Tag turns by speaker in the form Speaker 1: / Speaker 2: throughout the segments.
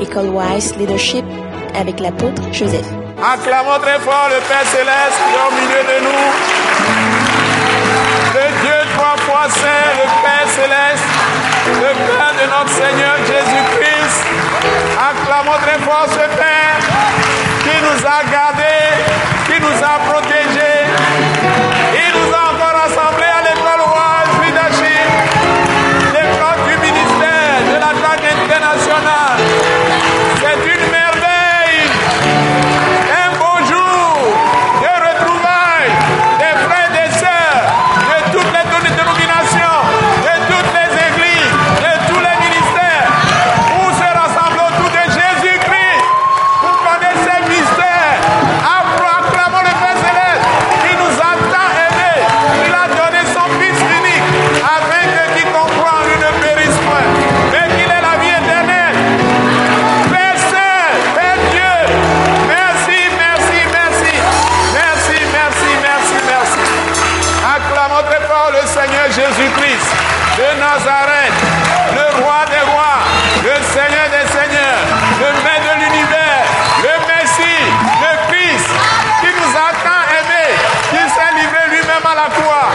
Speaker 1: École Wise Leadership avec l'apôtre Joseph.
Speaker 2: Acclamons très fort le Père Céleste qui est au milieu de nous. Le Dieu trois fois saint, le Père Céleste, le Père de notre Seigneur Jésus-Christ. Acclamons très fort ce Père qui nous a gardés, Jésus-Christ de Nazareth, le roi des rois, le Seigneur des seigneurs, le maître de l'univers, le Messie, le Christ, qui nous a tant aimés, qui s'est livré lui-même à la croix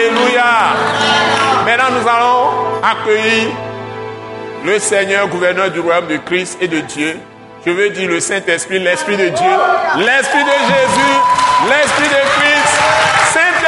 Speaker 2: Alléluia. Maintenant, nous allons accueillir le Seigneur, gouverneur du royaume de Christ et de Dieu. Je veux dire le Saint-Esprit, l'Esprit de Dieu, l'Esprit de Jésus, l'Esprit de Christ. Saint-Esprit,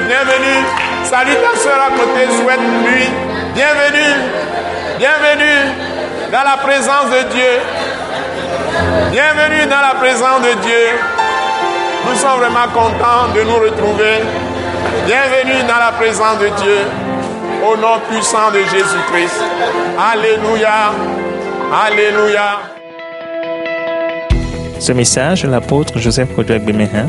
Speaker 2: bienvenue. Salut ta soeur à côté, souhaite-lui bienvenue. Bienvenue dans la présence de Dieu. Bienvenue dans la présence de Dieu. Nous sommes vraiment contents de nous retrouver. Bienvenue dans la présence de Dieu. Au nom puissant de Jésus-Christ. Alléluia. Alléluia.
Speaker 3: Ce message l'apôtre Joseph Kodouak Bemehin